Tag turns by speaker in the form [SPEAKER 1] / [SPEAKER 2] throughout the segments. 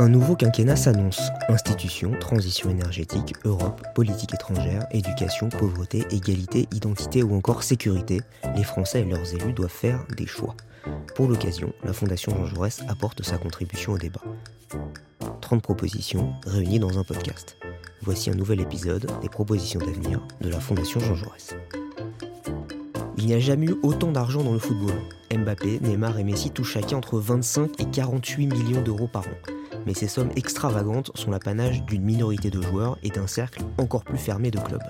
[SPEAKER 1] Un nouveau quinquennat s'annonce. Institutions, transition énergétique, Europe, politique étrangère, éducation, pauvreté, égalité, identité ou encore sécurité, les Français et leurs élus doivent faire des choix. Pour l'occasion, la Fondation Jean Jaurès apporte sa contribution au débat. 30 propositions réunies dans un podcast. Voici un nouvel épisode des propositions d'avenir de la Fondation Jean Jaurès. Il n'y a jamais eu autant d'argent dans le football. Mbappé, Neymar et Messi touchent chacun entre 25 et 48 millions d'euros par an mais ces sommes extravagantes sont l'apanage d'une minorité de joueurs et d'un cercle encore plus fermé de clubs.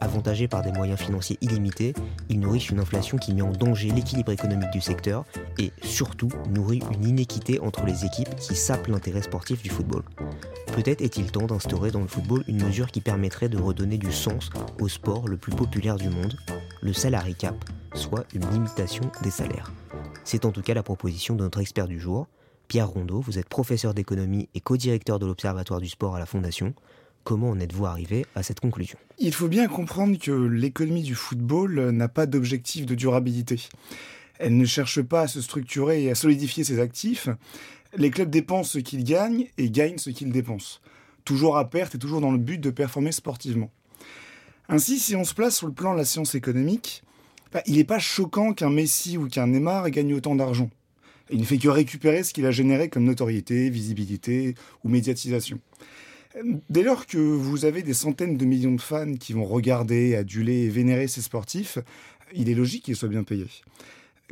[SPEAKER 1] Avantagés par des moyens financiers illimités, ils nourrissent une inflation qui met en danger l'équilibre économique du secteur et, surtout, nourrit une inéquité entre les équipes qui sapent l'intérêt sportif du football. Peut-être est-il temps d'instaurer dans le football une mesure qui permettrait de redonner du sens au sport le plus populaire du monde, le salary cap, soit une limitation des salaires. C'est en tout cas la proposition de notre expert du jour, Pierre Rondeau, vous êtes professeur d'économie et co-directeur de l'Observatoire du sport à la Fondation. Comment en êtes-vous arrivé à cette conclusion?
[SPEAKER 2] Il faut bien comprendre que l'économie du football n'a pas d'objectif de durabilité. Elle ne cherche pas à se structurer et à solidifier ses actifs. Les clubs dépensent ce qu'ils gagnent et gagnent ce qu'ils dépensent. Toujours à perte et toujours dans le but de performer sportivement. Ainsi, si on se place sur le plan de la science économique, bah, il n'est pas choquant qu'un Messi ou qu'un Neymar gagne autant d'argent. Il ne fait que récupérer ce qu'il a généré comme notoriété, visibilité ou médiatisation. Dès lors que vous avez des centaines de millions de fans qui vont regarder, aduler et vénérer ces sportifs, il est logique qu'ils soient bien payés.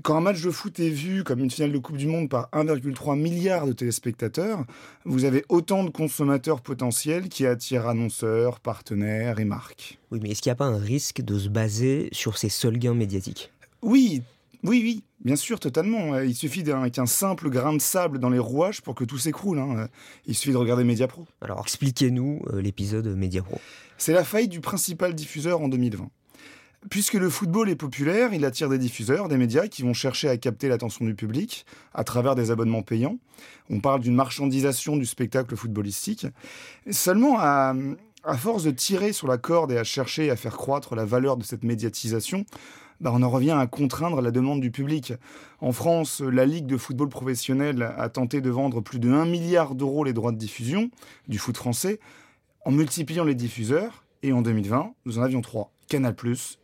[SPEAKER 2] Quand un match de foot est vu comme une finale de Coupe du Monde par 1,3 milliard de téléspectateurs, vous avez autant de consommateurs potentiels qui attirent annonceurs, partenaires et marques.
[SPEAKER 1] Oui, mais est-ce qu'il n'y a pas un risque de se baser sur ces seuls gains médiatiques?
[SPEAKER 2] Oui, oui, oui, bien sûr, totalement. Il suffit qu'un simple grain de sable dans les rouages pour que tout s'écroule. Hein. Il suffit de regarder Mediapro.
[SPEAKER 1] Alors expliquez-nous euh, l'épisode Mediapro.
[SPEAKER 2] C'est la faillite du principal diffuseur en 2020. Puisque le football est populaire, il attire des diffuseurs, des médias qui vont chercher à capter l'attention du public à travers des abonnements payants. On parle d'une marchandisation du spectacle footballistique. Seulement, à, à force de tirer sur la corde et à chercher à faire croître la valeur de cette médiatisation, bah, on en revient à contraindre la demande du public. En France, la Ligue de football professionnel a tenté de vendre plus de 1 milliard d'euros les droits de diffusion du foot français en multipliant les diffuseurs. Et en 2020, nous en avions trois Canal,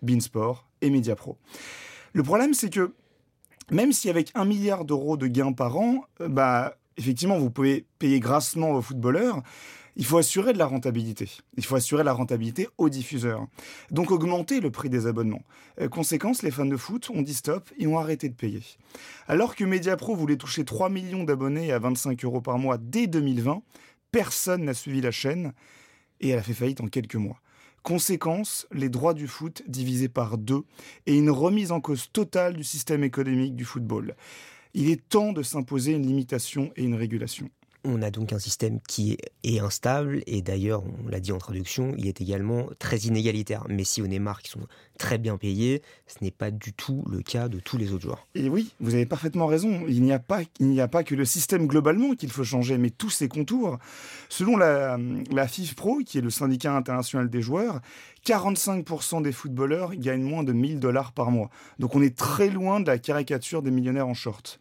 [SPEAKER 2] Beansport et Mediapro. Le problème, c'est que même si avec 1 milliard d'euros de gains par an, euh, bah, effectivement, vous pouvez payer grassement vos footballeurs, il faut assurer de la rentabilité. Il faut assurer la rentabilité aux diffuseurs. Donc augmenter le prix des abonnements. Euh, conséquence, les fans de foot ont dit stop et ont arrêté de payer. Alors que Mediapro voulait toucher 3 millions d'abonnés à 25 euros par mois dès 2020, personne n'a suivi la chaîne et elle a fait faillite en quelques mois. Conséquence, les droits du foot divisés par deux et une remise en cause totale du système économique du football. Il est temps de s'imposer une limitation et une régulation.
[SPEAKER 1] On a donc un système qui est instable et d'ailleurs, on l'a dit en traduction, il est également très inégalitaire. Messi ou Neymar qui sont très bien payés, ce n'est pas du tout le cas de tous les autres joueurs.
[SPEAKER 2] Et oui, vous avez parfaitement raison. Il n'y a pas, il n'y a pas que le système globalement qu'il faut changer, mais tous ses contours. Selon la, la FIFPro, qui est le syndicat international des joueurs, 45% des footballeurs gagnent moins de 1000 dollars par mois. Donc on est très loin de la caricature des millionnaires en short.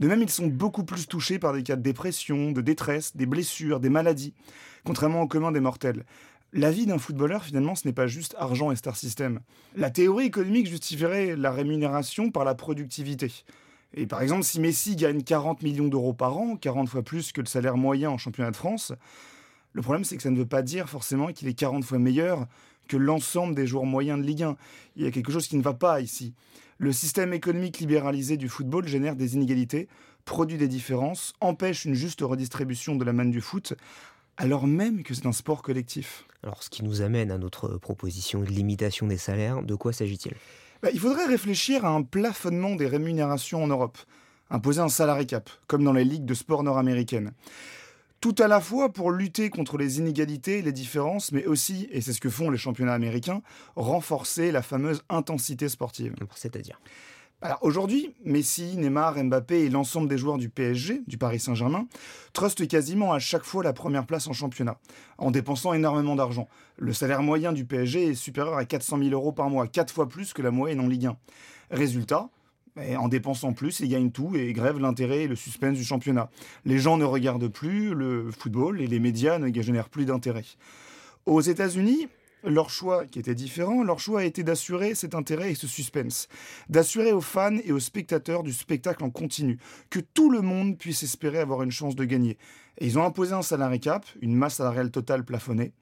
[SPEAKER 2] De même, ils sont beaucoup plus touchés par des cas de dépression, de détresse, des blessures, des maladies, contrairement au commun des mortels. La vie d'un footballeur, finalement, ce n'est pas juste argent et star system. La théorie économique justifierait la rémunération par la productivité. Et par exemple, si Messi gagne 40 millions d'euros par an, 40 fois plus que le salaire moyen en championnat de France, le problème c'est que ça ne veut pas dire forcément qu'il est 40 fois meilleur que l'ensemble des joueurs moyens de Ligue 1. Il y a quelque chose qui ne va pas ici. Le système économique libéralisé du football génère des inégalités, produit des différences, empêche une juste redistribution de la manne du foot, alors même que c'est un sport collectif.
[SPEAKER 1] Alors, ce qui nous amène à notre proposition de limitation des salaires, de quoi s'agit-il?
[SPEAKER 2] Bah, Il faudrait réfléchir à un plafonnement des rémunérations en Europe, imposer un salary cap, comme dans les ligues de sport nord-américaines tout à la fois pour lutter contre les inégalités, les différences, mais aussi, et c'est ce que font les championnats américains, renforcer la fameuse intensité sportive.
[SPEAKER 1] C'est-à-dire
[SPEAKER 2] alors aujourd'hui, Messi, Neymar, Mbappé et l'ensemble des joueurs du PSG, du Paris Saint-Germain, trustent quasiment à chaque fois la première place en championnat, en dépensant énormément d'argent. Le salaire moyen du PSG est supérieur à 400 000 euros par mois, quatre fois plus que la moyenne en Ligue 1. Résultat, en dépensant plus, ils gagnent tout et grèvent l'intérêt et le suspense du championnat. Les gens ne regardent plus le football et les médias ne génèrent plus d'intérêt. Aux États-Unis, leur choix, qui était différent, leur choix a été d'assurer cet intérêt et ce suspense, d'assurer aux fans et aux spectateurs du spectacle en continu, que tout le monde puisse espérer avoir une chance de gagner. Et ils ont imposé un salarié cap, une masse salariale totale plafonnée.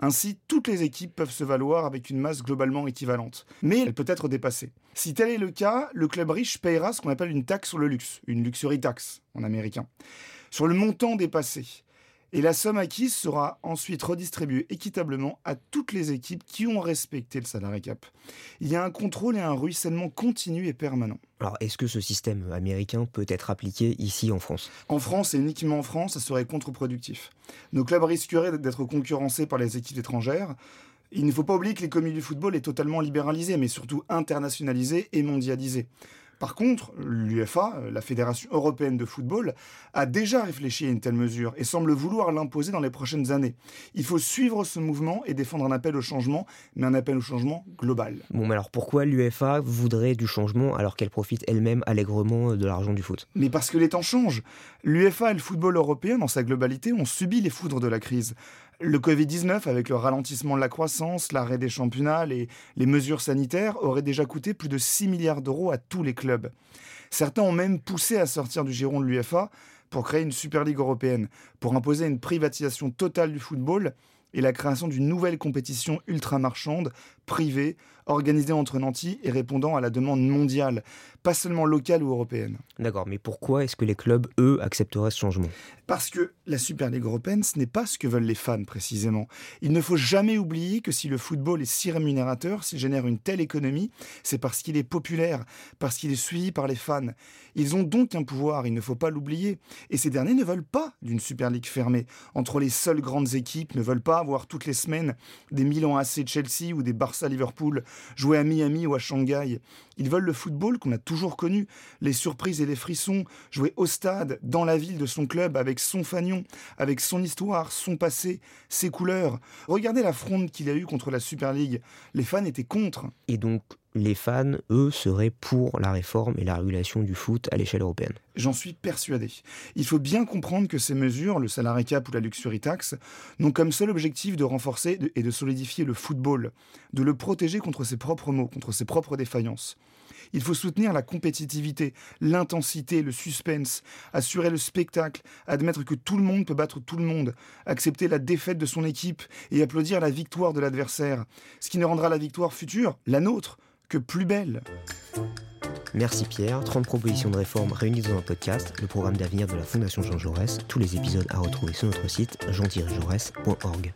[SPEAKER 2] Ainsi, toutes les équipes peuvent se valoir avec une masse globalement équivalente. Mais elle peut être dépassée. Si tel est le cas, le club riche payera ce qu'on appelle une taxe sur le luxe, une luxury tax en américain, sur le montant dépassé et la somme acquise sera ensuite redistribuée équitablement à toutes les équipes qui ont respecté le salarié cap. Il y a un contrôle et un ruissellement continu et permanent.
[SPEAKER 1] Alors, est-ce que ce système américain peut être appliqué ici en France?
[SPEAKER 2] En France et uniquement en France, ça serait contre-productif. Nos clubs risqueraient d'être concurrencés par les équipes étrangères. Il ne faut pas oublier que l'économie du football est totalement libéralisée, mais surtout internationalisée et mondialisée. Par contre, l'UFA, euh, la Fédération européenne de football, a déjà réfléchi à une telle mesure et semble vouloir l'imposer dans les prochaines années. Il faut suivre ce mouvement et défendre un appel au changement, mais un appel au changement global.
[SPEAKER 1] Bon, mais alors pourquoi l'UFA voudrait du changement alors qu'elle profite elle-même allègrement de l'argent du foot?
[SPEAKER 2] Mais parce que les temps changent. L'UFA et le football européen, dans sa globalité, ont subi les foudres de la crise. Le Covid-19, avec le ralentissement de la croissance, l'arrêt des championnats, les, les mesures sanitaires, aurait déjà coûté plus de 6 milliards d'euros à tous les clubs. Certains ont même poussé à sortir du giron de l'UFA pour créer une Super Ligue européenne, pour imposer une privatisation totale du football et la création d'une nouvelle compétition ultra-marchande, privée, organisée entre nantis et répondant à la demande mondiale, pas seulement locale ou européenne.
[SPEAKER 1] D'accord, mais pourquoi est-ce que les clubs, eux, accepteraient ce changement?
[SPEAKER 2] Parce que la Super League européenne, ce n'est pas ce que veulent les fans précisément. Il ne faut jamais oublier que si le football est si rémunérateur, s'il génère une telle économie, c'est parce qu'il est populaire, parce qu'il est suivi par les fans. Ils ont donc un pouvoir, il ne faut pas l'oublier. Et ces derniers ne veulent pas d'une Super League fermée. Entre les seules grandes équipes, ne veulent pas avoir toutes les semaines des Milan AC Chelsea ou des Barça Liverpool jouer à Miami ou à Shanghai. Ils veulent le football qu'on a toujours connu, les surprises et les frissons, jouer au stade, dans la ville de son club, avec son fanion, avec son histoire, son passé, ses couleurs. Regardez la fronde qu'il a eue contre la Super League. Les fans étaient contre.
[SPEAKER 1] Et donc, les fans, eux, seraient pour la réforme et la régulation du foot à l'échelle européenne.
[SPEAKER 2] J'en suis persuadé. Il faut bien comprendre que ces mesures, le salarié cap ou la luxury tax, n'ont comme seul objectif de renforcer et de solidifier le football, de le protéger contre ses propres maux, contre ses propres défaillances. Il faut soutenir la compétitivité, l'intensité, le suspense, assurer le spectacle, admettre que tout le monde peut battre tout le monde, accepter la défaite de son équipe et applaudir la victoire de l'adversaire, ce qui ne rendra la victoire future, la nôtre, que plus belle.
[SPEAKER 1] Merci Pierre, 30 propositions de réforme réunies dans un podcast, le programme d'avenir de la Fondation Jean Jaurès, tous les épisodes à retrouver sur notre site jean-jaurès.org.